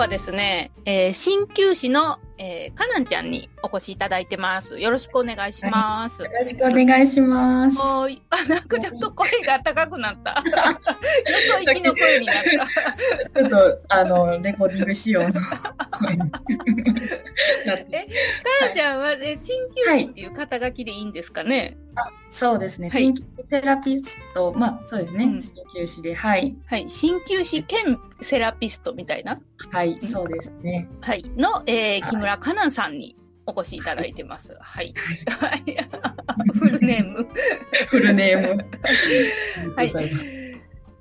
はですね、えー、鍼灸師の、えー、かなんちゃんにお越しいただいてます。よろしくお願いします。はい、よろしくお願いします。もう、あ、なんかちょっと声が高くなった。よそ行きの声になった。ちょっと、あの、レコーディング仕様の声え、かなちゃんは、え、鍼灸師っていう肩書きでいいんですかね、はい、あそうですね。鍼灸セラピスト、まあ、そうですね。鍼灸師で、はい。はい。鍼灸師兼セラピストみたいな？はい、そうですね。はい。の、えー、木村かなさんにお越しいただいてます。はい。はい。フルネーム。フルネーム。はい。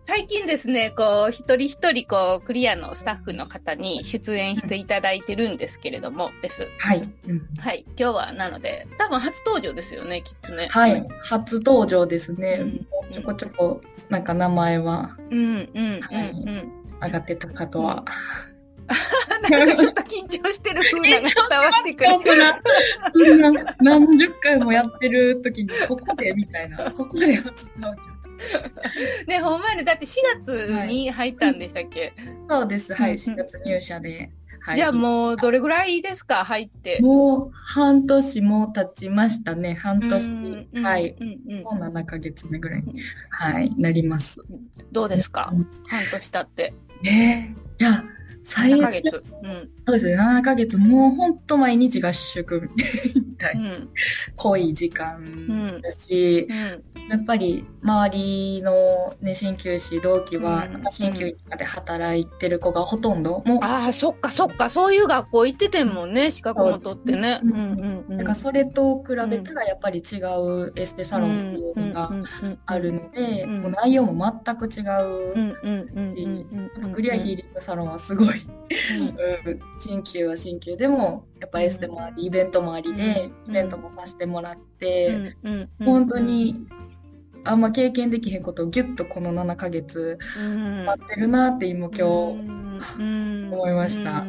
最近ですね、こう、一人一人、こう、クリアのスタッフの方に出演していただいてるんですけれども、です。はい。うん、はい。今日は、なので、多分初登場ですよね、きっとね。はい。初登場ですね。うん、ちょこちょこ、なんか名前は、うん、うん、うん、うん。上がってたかとは。なんかちょっと緊張してる風なが伝わってくる。何十回もやってる時に、ここでみたいな、ここで初登場。ね、ほんまに、だって4月に入ったんでしたっけ、はい、そうです、はい、4月入社で。はい、じゃあもう、どれぐらいですか、入って。もう、半年も経ちましたね、半年。はい。もう7ヶ月目ぐらいに、はい、なります。どうですか、半年経って。ねいや、最初、うん、そうですね、7ヶ月、もうほんと毎日合宿。みたい。な、うん、濃い時間だし、うん、やっぱり周りのね、鍼灸師、同期は、鍼灸とかで働いてる子がほとんど、もう。ああ、そっかそっか、そういう学校行っててもね、資格も取ってね。からそれと比べたらやっぱり違うエステサロンっていうのがあるので、もう内容も全く違う。クリアヒーリングサロンはすごい新旧は新旧。でもやっぱエステもありイベントもありで、イベントもさせてもらって、本当にあんま経験できへんことをギュッとこの7ヶ月待ってるなって今今日思いました。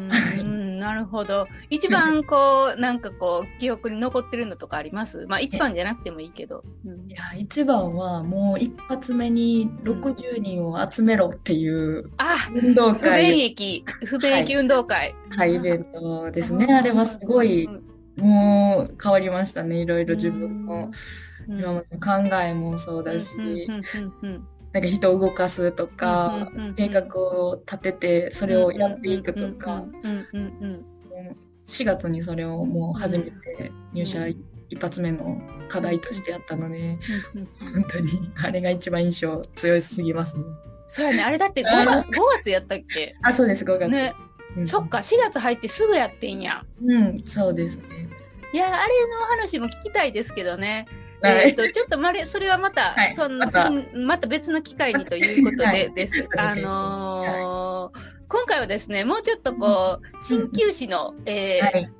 なるほど。一番こう、なんかこう、記憶に残ってるのとかあります？まあ一番じゃなくてもいいけど。うん、いや、一番はもう一発目に60人を集めろっていう、あ運動会。不便益、不便益運動会。はい、イベントですね。あれはすごい、もう変わりましたね。いろいろ自分の。今までの考えもそうだし、なんか人を動かすとか、計画を立ててそれをやっていくとか、4月にそれをもう初めて入社一発目の課題としてやったので、本当にあれが一番印象強すぎますね。そうやね、あれだって 5, 月 ,5 月やったっけ？あ、そうです、5月。ね。うん、そっか、4月入ってすぐやってんや。うん、そうですね。いや、あれの話も聞きたいですけどね。えっ、ー、と、ちょっとまれ、それはまた、はい、そんまたまた別の機会にということで、はい、です。あのー、今回はですね、もうちょっとこう、鍼灸師の、えー、はい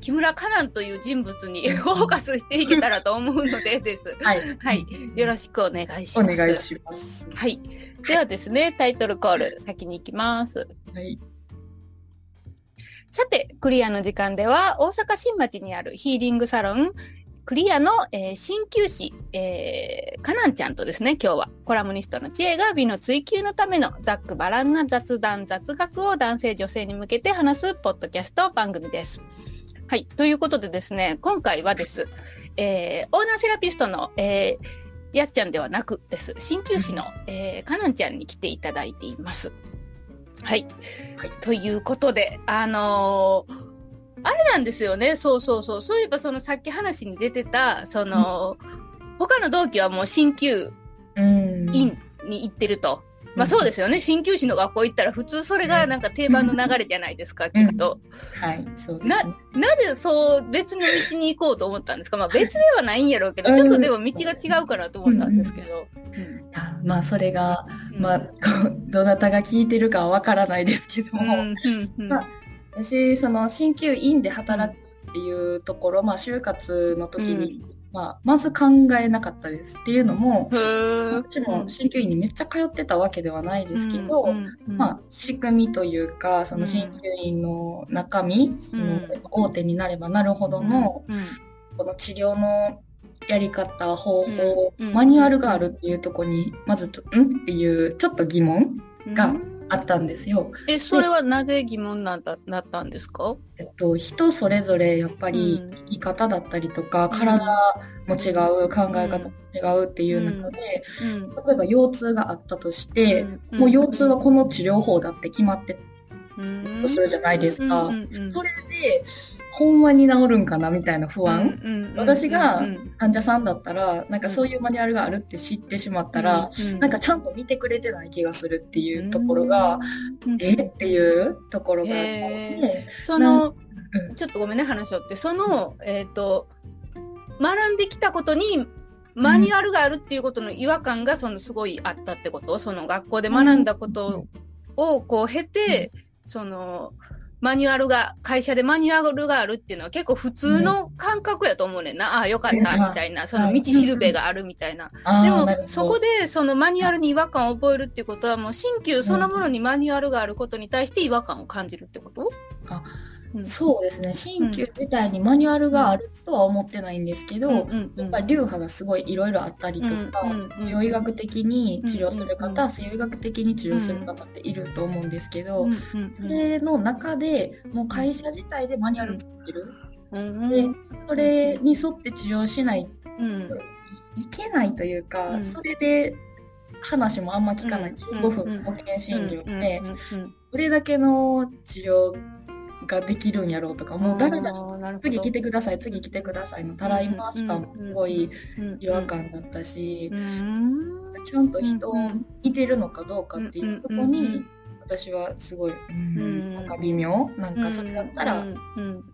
木村カナンという人物に フォーカスしていけたらと思うのでです。はい。はい。よろしくお願いします。お願いします。はい。ではですね、タイトルコール、先に行きます。はい。さて、クリアの時間では、大阪新町にあるヒーリングサロン、クリアの、えー、鍼灸師、えー、カナンちゃんとですね、今日はコラムニストの知恵が美の追求のためのざっくばらんな雑談、雑学を男性女性に向けて話すポッドキャスト番組です。はい。ということでですね、今回はです、えー、オーナーセラピストの、えー、やっちゃんではなくです、鍼灸師の、えー、かなんちゃんに来ていただいています。はい。はい、ということで、あのーあれなんですよね。そうそうそう。そういえばそのさっき話に出てた、その、うん、他の同期はもう鍼灸院に行ってると。うん、まあそうですよね。鍼灸師の学校行ったら普通それがなんか定番の流れじゃないですか、きっと。はい、そうです、ね、な、なぜそう別の道に行こうと思ったんですか？まあ別ではないんやろうけど、ちょっとでも道が違うかなと思ったんですけど。まあそれが、まあ、どなたが聞いてるかはわからないですけども、まあ私その鍼灸院で働くっていうところ、まあ、就活の時に、うん、まあ、まず考えなかったですっていうのももちろん。鍼灸院にめっちゃ通ってたわけではないですけど、うんうん、まあ、仕組みというかその鍼灸院の中身、その大手になればなるほどの、この治療のやり方方法、マニュアルがあるっていうとこにまずん？っていうちょっと疑問があったんですよ。え、それはなぜ疑問なだなったんですか？えっと、人それぞれやっぱり生き方だったりとか、うん、体も違う、考え方も違うっていう中で、うん、例えば腰痛があったとして、もう腰痛はこの治療法だって決まってとするじゃないですか。それで、ほんまに治るんかなみたいな不安？私が患者さんだったら、なんかそういうマニュアルがあるって知ってしまったら、なんかちゃんと見てくれてない気がするっていうところが、え？っていうところがあって。その、ちょっとごめんね、話をって。その、えっ、ー、と、学んできたことにマニュアルがあるっていうことの違和感がそのすごいあったってこと？その学校で学んだことをこう経て、その、マニュアルが、会社でマニュアルがあるっていうのは結構普通の感覚やと思うねんな。ああ、よかった、みたいな。その道しるべがあるみたいな。でも、そこでそのマニュアルに違和感を覚えるっていうことは、もう新旧そのものにマニュアルがあることに対して違和感を感じるってこと？あそうですね。鍼灸自体にマニュアルがあるとは思ってないんですけど、やっぱり流派がすごいいろいろあったりとか、美容医学的に治療する方、西洋医学的に治療する方っていると思うんですけど、それの中でもう会社自体でマニュアル作ってる、でそれに沿って治療しないといけないというか、それで話もあんま聞かない、15分保険診療で、それだけの治療ができるんやろうとか、もう誰だ次来てください、次来てくださいのたらい回し感もすごい違和感だったし、ちゃんと人を見てるのかどうかっていうとこに、私はすごい、うん、なん。か微妙。なんかそれだったら、うん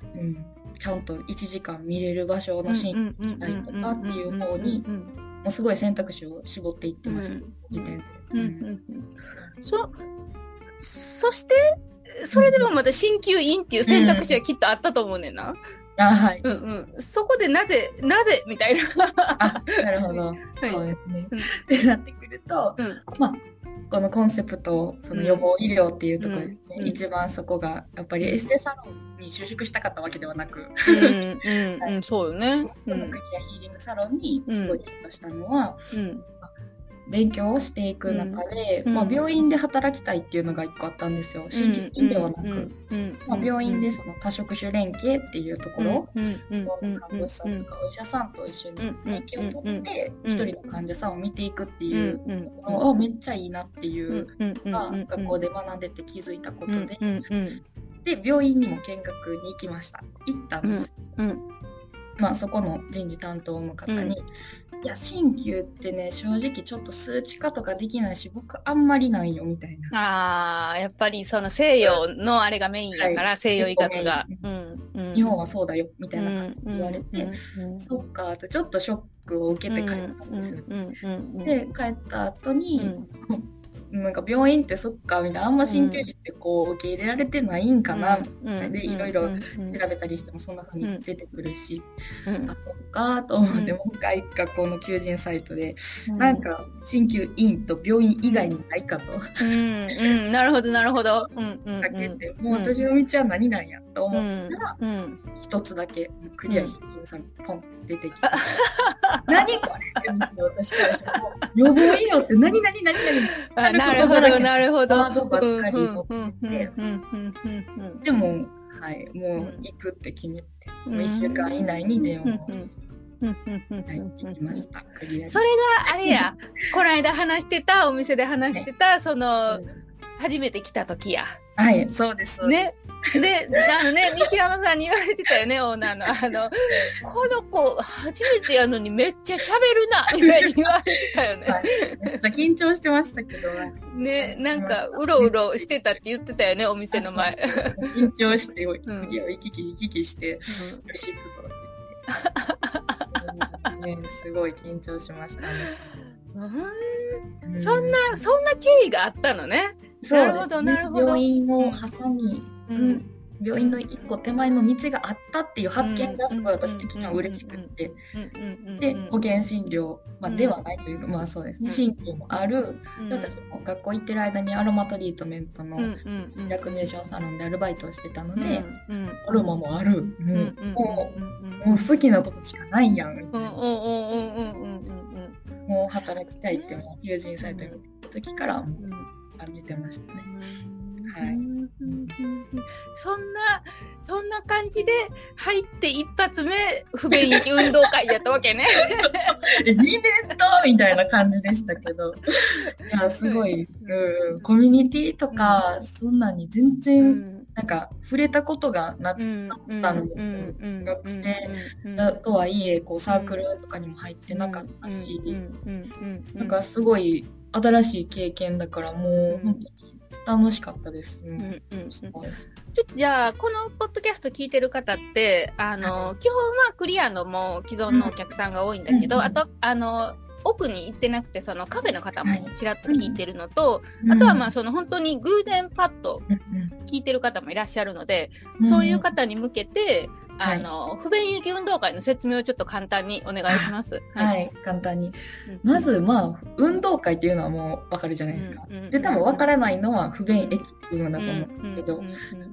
ちゃんと1時間見れる場所のシーン見たりとかっていう方に、もうすごい選択肢を絞っていってました、時点で。そそしてそれでもまた鍼灸院っていう選択肢はきっとあったと思うねんな。あはい。うんうん。そこでなぜ、なぜみたいな。あ、なるほど。そうですね。ってなってくると、うん、まあ、このコンセプト、その予防医療っていうところですね、うん、一番そこが、やっぱりエステサロンに就職したかったわけではなく、うん、うん、そうよね。このクリアヒーリングサロンにすごいヒットしたのは、うん勉強をしていく中で、うん、まあ、病院で働きたいっていうのが一個あったんですよ。新規院ではなく、まあ、病院でその多職種連携っていうところ、看護師さんとかお医者さんと一緒に連携を取って一人の患者さんを見ていくっていうのをめっちゃいいなっていうのが学校で学んでて気づいたことで、で病院にも見学に行きました。行ったんです。まあ、そこの人事担当の方に、いや、鍼灸ってね、正直ちょっと数値化とかできないし、僕あんまりないよ、みたいな。ああ、やっぱりその西洋のあれがメインやから、はい、西洋医学が、うんうん。日本はそうだよ、みたいな感じで言われて、そっか、とちょっとショックを受けて帰ったんですよ。で、帰った後に、なんか病院ってそっかみたいなあんま鍼灸師ってこう受け入れられてないんかな、うん、でいろいろ調べたりしてもそんな風に出てくるし、うん、あそっかと思って、もう一回学校の求人サイトで、うん、なんか鍼灸院と病院以外にないかと。うん。うん、なるほどなるほど。うん。うん、だけて、もう私の道は何なんやと思ったら、一つだけクリアヒールさんポン出てきて、何これって私からしたら予防医療って何何何何なるほど、なるほど。ワードばっかり持ってて。でも、はい、もう行くって決めて、もう1週間以内に電話を。はい、行きました。それがあれや、この間話してた、お店で話してた、その、初めて来た時や。はい、そうです。ね。で、あのね、西山さんに言われてたよね、オーナーの。あの、この子、初めてやのにめっちゃ喋るな、みたいに言われてたよね。はい、めっちゃ緊張してましたけど。ね、なんか、うろうろしてたって言ってたよね、お店の前。緊張して、次を行き来行き来して、レシートとね、すごい緊張しましたね。うん、そんな、そんな経緯があったのね。なるほど、なるほど。病院を挟み、うん、病院の一個手前の道があったっていう発見がすごい私的には嬉しくて、で、保険診療、まあ、ではないというか、まあそうですね、鍼灸もある、私も学校行ってる間にアロマトリートメントのリラクネーションサロンでアルバイトをしてたので、アロマもある、もう、もう好きなことしかないやん。もう働きたいってもう友人サイトに見た時から、感じてましたね。はい、そんなそんな感じで入って一発目不便益運動会やったわけね。2年とみたいな感じでしたけど。いやすごい、うん、コミュニティとか、そんなに全然、なんか触れたことがなかったんです学生だとはいえこうサークルとかにも入ってなかったし、なんかすごい新しい経験だからもう本当に楽しかったです。うん。うんちょじゃあこのポッドキャスト聞いてる方ってあの、はい、基本はクリアのも既存のお客さんが多いんだけど、うん、あとあの奥に行ってなくてそのカフェの方もちらっと聞いてるのと、はい、あとはまあその本当に偶然パッと聞いてる方もいらっしゃるので、うん、そういう方に向けてあの、はい、不便行き運動会の説明をちょっと簡単にお願いします。はい、はい、簡単に。まず、まあ、運動会っていうのはもうわかるじゃないですか。で、多分わからないのは不便駅っていうのだと思うんですけど、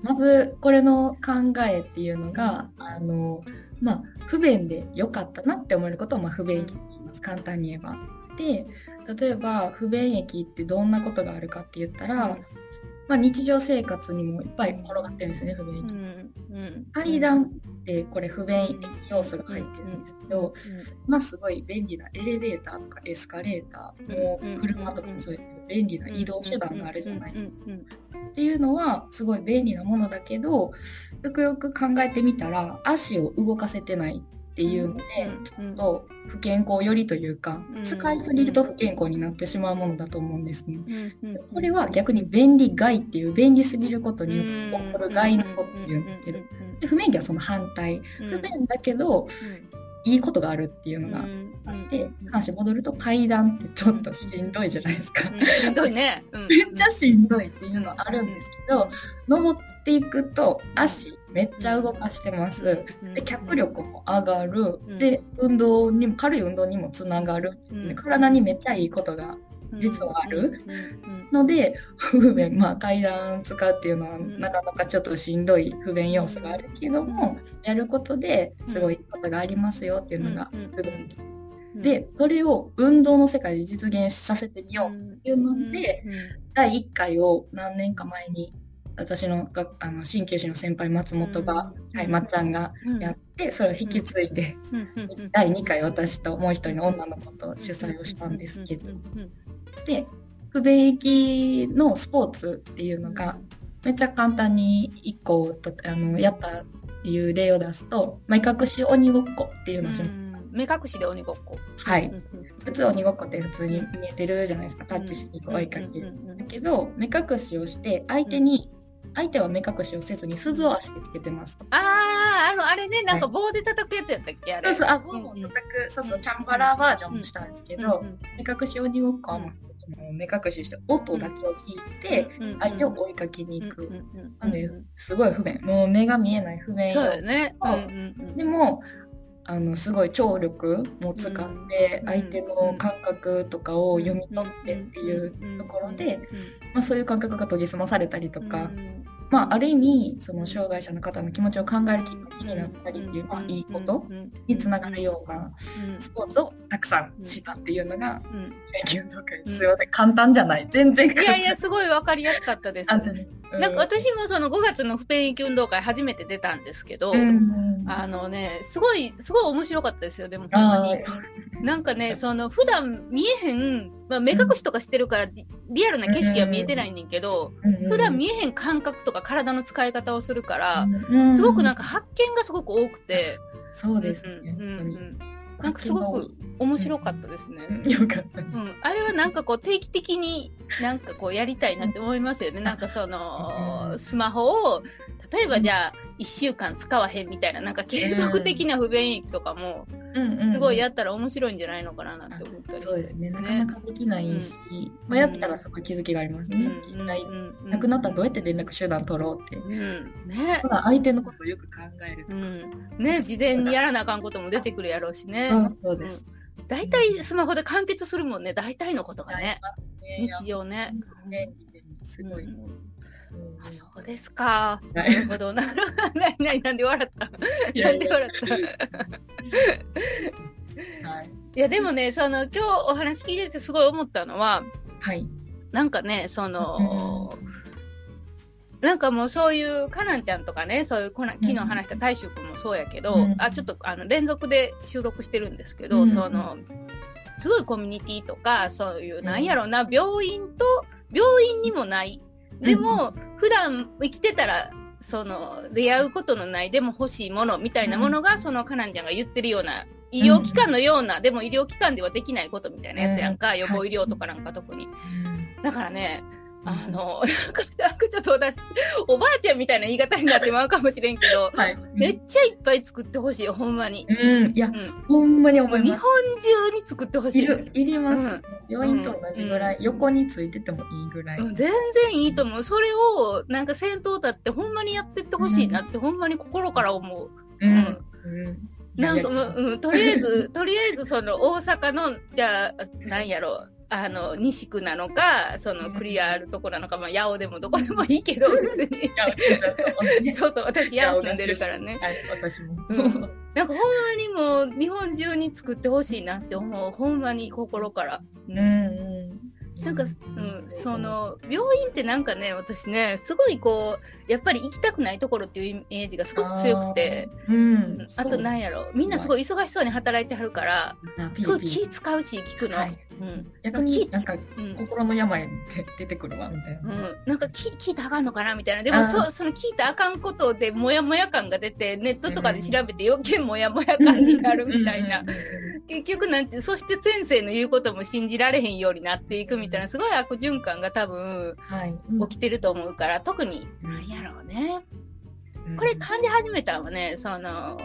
まず、これの考えっていうのが、あの、まあ、不便で良かったなって思えることを、まあ、不便駅って言います。簡単に言えば。で、例えば、不便駅ってどんなことがあるかって言ったら、まあ、日常生活にもいっぱい転がってるんですね、不便駅。うんうん、階段ってこれ不便要素が入ってるんですけど、まあすごい便利なエレベーターとかエスカレーターも車とかもそうですけど便利な移動手段があるじゃないですか。っていうのはすごい便利なものだけどよくよく考えてみたら足を動かせてないっていうので、ちょっと不健康よりというか、使いすぎると不健康になってしまうものだと思うんですね。これは逆に便利害っていう便利すぎることに起こる害のことっていうんですけど、で不便利はその反対。不便だけど、いいことがあるっていうのがあって、話戻ると階段ってちょっとしんどいじゃないですか。しんどいね。めっちゃしんどいっていうのはあるんですけど、登っていくと足めっちゃ動かしてます。で脚力も上がる。で運動にも軽い運動にもつながる。で体にめっちゃいいことが実はある。ので不便。まあ階段使うっていうのはなかなかちょっとしんどい不便要素があるけどもやることですごいことがありますよっていうのが不便。でそれを運動の世界で実現させてみようっていうので第1回を何年か前に私のがあの鍼灸師の先輩松本が、うん、はい、まっちゃんがやって、それを引き継いで、第2回私ともう一人の女の子と主催をしたんですけど、で不便益のスポーツっていうのがめっちゃ簡単に1個とあのやったっていう例を出すと目隠し鬼ごっこっていうのをします。目隠しで鬼ごっこ。はい。普通鬼ごっこって普通に見えてるじゃないですか。タッチしに追いかけ。る。だけど、目隠しをして相手に相手は目隠しをせずに鈴を足につけてます。ああ、あの、あれね、なんか棒で叩くやつやったっけ、あれ。そうそう、あ、棒を叩く、そうそう、チャンバラーバージョンもしたんですけど、目隠し鬼ごっこは目隠しして音だけを聞いて相手を追いかけに行く。なので、すごい不便。もう目が見えない不便。そうよね。でも、あのすごい聴力も使って相手の感覚とかを読み取ってっていうところで、まあ、そういう感覚が研ぎ澄まされたりとか、まあ、ある意味その障害者の方の気持ちを考えるきっかけになったりっていう、まあ、いいことにつながるようなスポーツをたくさんしたっていうのが勉強とかすいません簡単じゃない。全然いやいやすごい分かりやすかったです。なんか私もその5月の不便域運動会初めて出たんですけど、うん、あのねすごいすごい面白かったですよでもほんまに。なんかねその普段見えへん、まあ、目隠しとかしてるからリアルな景色は見えてないねんけど、うん、普段見えへん感覚とか体の使い方をするから、うん、すごくなんか発見がすごく多くて。そうですね、うんうんなんかすごく面白かったですね。よかった、うん。あれはなんかこう定期的になんかこうやりたいなって思いますよね。なんかその、スマホを、例えばじゃあ1週間使わへんみたいな、なんか継続的な不便益とかも、すごいやったら面白いんじゃないのかななんて思ったりして、そうですね。なかなかできないし、まあ、やったらそこ気づきがありますね。一体、なくなったらどうやって連絡手段取ろうって。ね。ただ相手のことをよく考えるとか。ね、事前にやらなあかんことも出てくるやろうしね。そうです。大体スマホで完結するもんね、大体のことがね。日常ね。すごい。あ、そうですか。なるほど。なるほど。なになんで笑ったなんで笑った？はい。いや、でもね、その、今日お話聞いててすごい思ったのは、はい。なんかね、その、なんかもうそういう、かなんちゃんとかね、そういう、こな昨日話した大衆君もそうやけど、うん、あ、ちょっとあの連続で収録してるんですけど、うん、その、すごいコミュニティとか、そういう、なんやろうな、病院と、病院にもない。でも、普段生きてたら、その、出会うことのない、でも欲しいものみたいなものが、その、かなんちゃんが言ってるような、医療機関のような、でも医療機関ではできないことみたいなやつやんか、予防医療とかなんか特に。だからね、あの、なんかちょっと私、おばあちゃんみたいな言い方になってまうかもしれんけど、はい、めっちゃいっぱい作ってほしい、ほんまに。うん、いや、うん、ほんまに思います。日本中に作ってほしい。いります。うん、病院と同じぐらい、うん、横についててもいいぐらい。全然いいと思う。それを、なんか先頭立ってほんまにやってってほしいなって、ほんまに心から思う。うん。なんかもう、うん、とりあえず、とりあえずその大阪の、じゃあ、なんやろう、あの西区なのかそのクリアあるとこなのか、まあ、八尾でもどこでもいいけど別に。そうそう私八尾住んでるからね、はい、私も、うん、なんかほんまにもう日本中に作ってほしいなって思うほんまに心から。うん、うんなんか、うん、その病院ってなんかね私ねすごいこうやっぱり行きたくないところっていうイメージがすごく強くて。あ,、うん、あとなんやろ。みんなすごい忙しそうに働いてはるからすごい気使うし聞くの、はい、うん、逆になんか、心の病って出てくるわみたいな、うん、なんか聞聞いたらあかんのかなみたいな。でもそその聞いたらあかんことでモヤモヤ感が出てネットとかで調べて余計モヤモヤ感になるみたいな。結局なんてそして先生の言うことも信じられへんようになっていくみたいなすごい悪循環が多分、起きてると思うから特に。なんやろうね、これ感じ始めたのはねその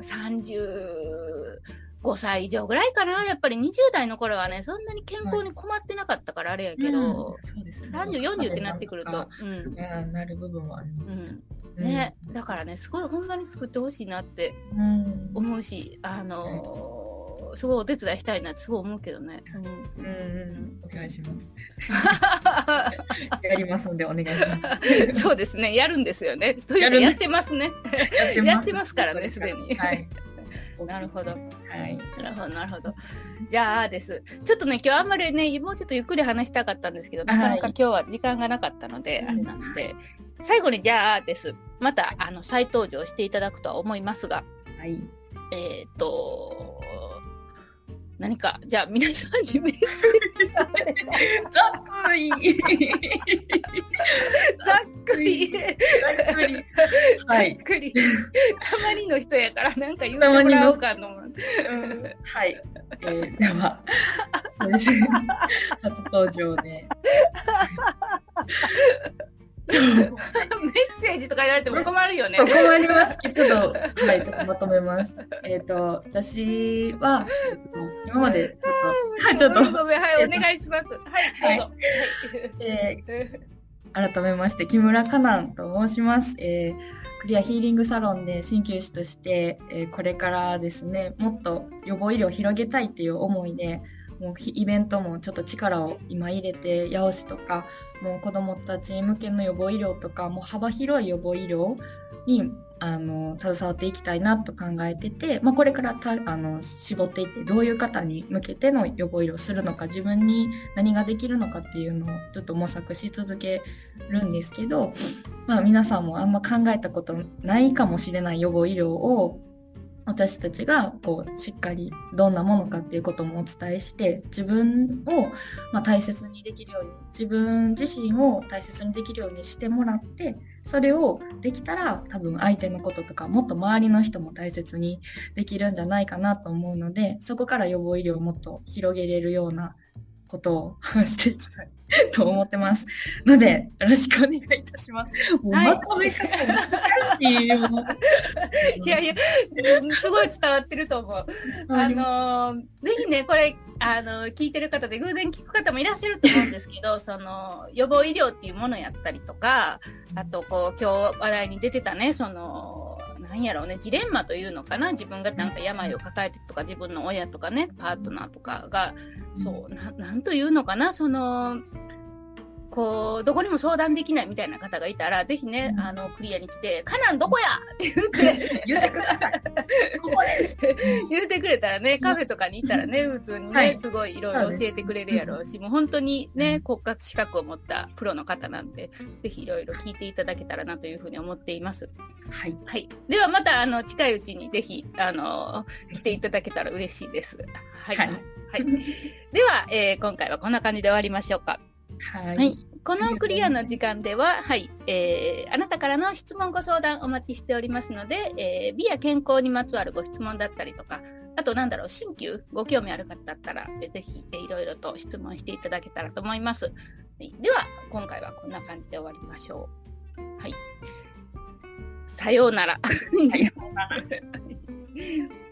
30 5歳以上ぐらいかな。やっぱり20代の頃はね、そんなに健康に困ってなかったからあれやけど、はいうんね、30、40ってなってくると、うん。なる部分はあります。うん、ね、だからね、すごいほんまに作ってほしいなって思うし、あのーすごいお手伝いしたいなってすごい思うけどね。うん、うん、お願いします。やりますんでお願いします。そうですね、やるんですよね。というかやってますね。やってますからね、すでに。はい。なるほど。はい。なるほど、なるほど。じゃあです。ちょっとね、今日あんまりね、もうちょっとゆっくり話したかったんですけど、なかなか今日は時間がなかったので、はい、あれなので、最後にじゃあです。また、あの、再登場していただくとは思いますが、はい。えっ、と、何か、じゃあ皆さんにメッセージ。ざっくり。ざっくり。ざっくり。はい。たまにの人やからなんか言ってもらおうかの。うん、はい。えー、では、初登場で。メッセージとか言われても困るよね。困りますちょっと、はい、ちょっとまとめます。えっ、ー、と、私は、今までちょっと、はい、ちょっと。ごめん、はい、お願いします。はい、どうぞ。はい、えー、改めまして、木村かなんと申します。えー、クリアヒーリングサロンで鍼灸師として、えー、これからですね、もっと予防医療を広げたいっていう思いで、もうイベントもちょっと力を今入れて八尾市とかもう子どもたち向けの予防医療とかもう幅広い予防医療にあの携わっていきたいなと考えてて、まあ、これからたあの絞っていってどういう方に向けての予防医療をするのか自分に何ができるのかっていうのをちょっと模索し続けるんですけど、まあ、皆さんもあんま考えたことないかもしれない予防医療を私たちがこうしっかりどんなものかっていうこともお伝えして自分をま大切にできるように自分自身を大切にできるようにしてもらってそれをできたら多分相手のこととかもっと周りの人も大切にできるんじゃないかなと思うのでそこから予防医療をもっと広げれるようなことを話していきたいと思ってます。ので、よろしくお願いいたします。もうまとめ方難しいよ。いやいや、すごい伝わってると思う。あのぜひね、これ、あの聞いてる方で偶然聞く方もいらっしゃると思うんですけど、その、予防医療っていうものやったりとか、あと、こう、今日話題に出てたね、その、なんやろうね、ジレンマというのかな、自分がなんか病を抱えてとか、自分の親とかね、パートナーとかが、そう、ななんというのかな、その、こう、どこにも相談できないみたいな方がいたら、ぜひね、あの、クリアに来て、カナンどこや？って言って、言ってください。ここです 言ってくれたらね、カフェとかに行ったらね、普通にね、はい、すごいいろいろ教えてくれるやろうし、もう本当にね、国家資格を持ったプロの方なんで、ぜひいろいろ聞いていただけたらなというふうに思っています。はい。はい。ではまた、あの、近いうちにぜひ、あの、来ていただけたら嬉しいです。はい。はい。はい、では、えー、今回はこんな感じで終わりましょうか。はい、はい。このクリアの時間では、はい、えー、あなたからの質問ご相談お待ちしておりますので、えー、美や健康にまつわるご質問だったりとか、あとなんだろう、鍼灸ご興味ある方だったら、ぜひ、えー、いろいろと質問していただけたらと思います。はい、では、今回はこんな感じで終わりましょう。はい。さようなら。さようなら。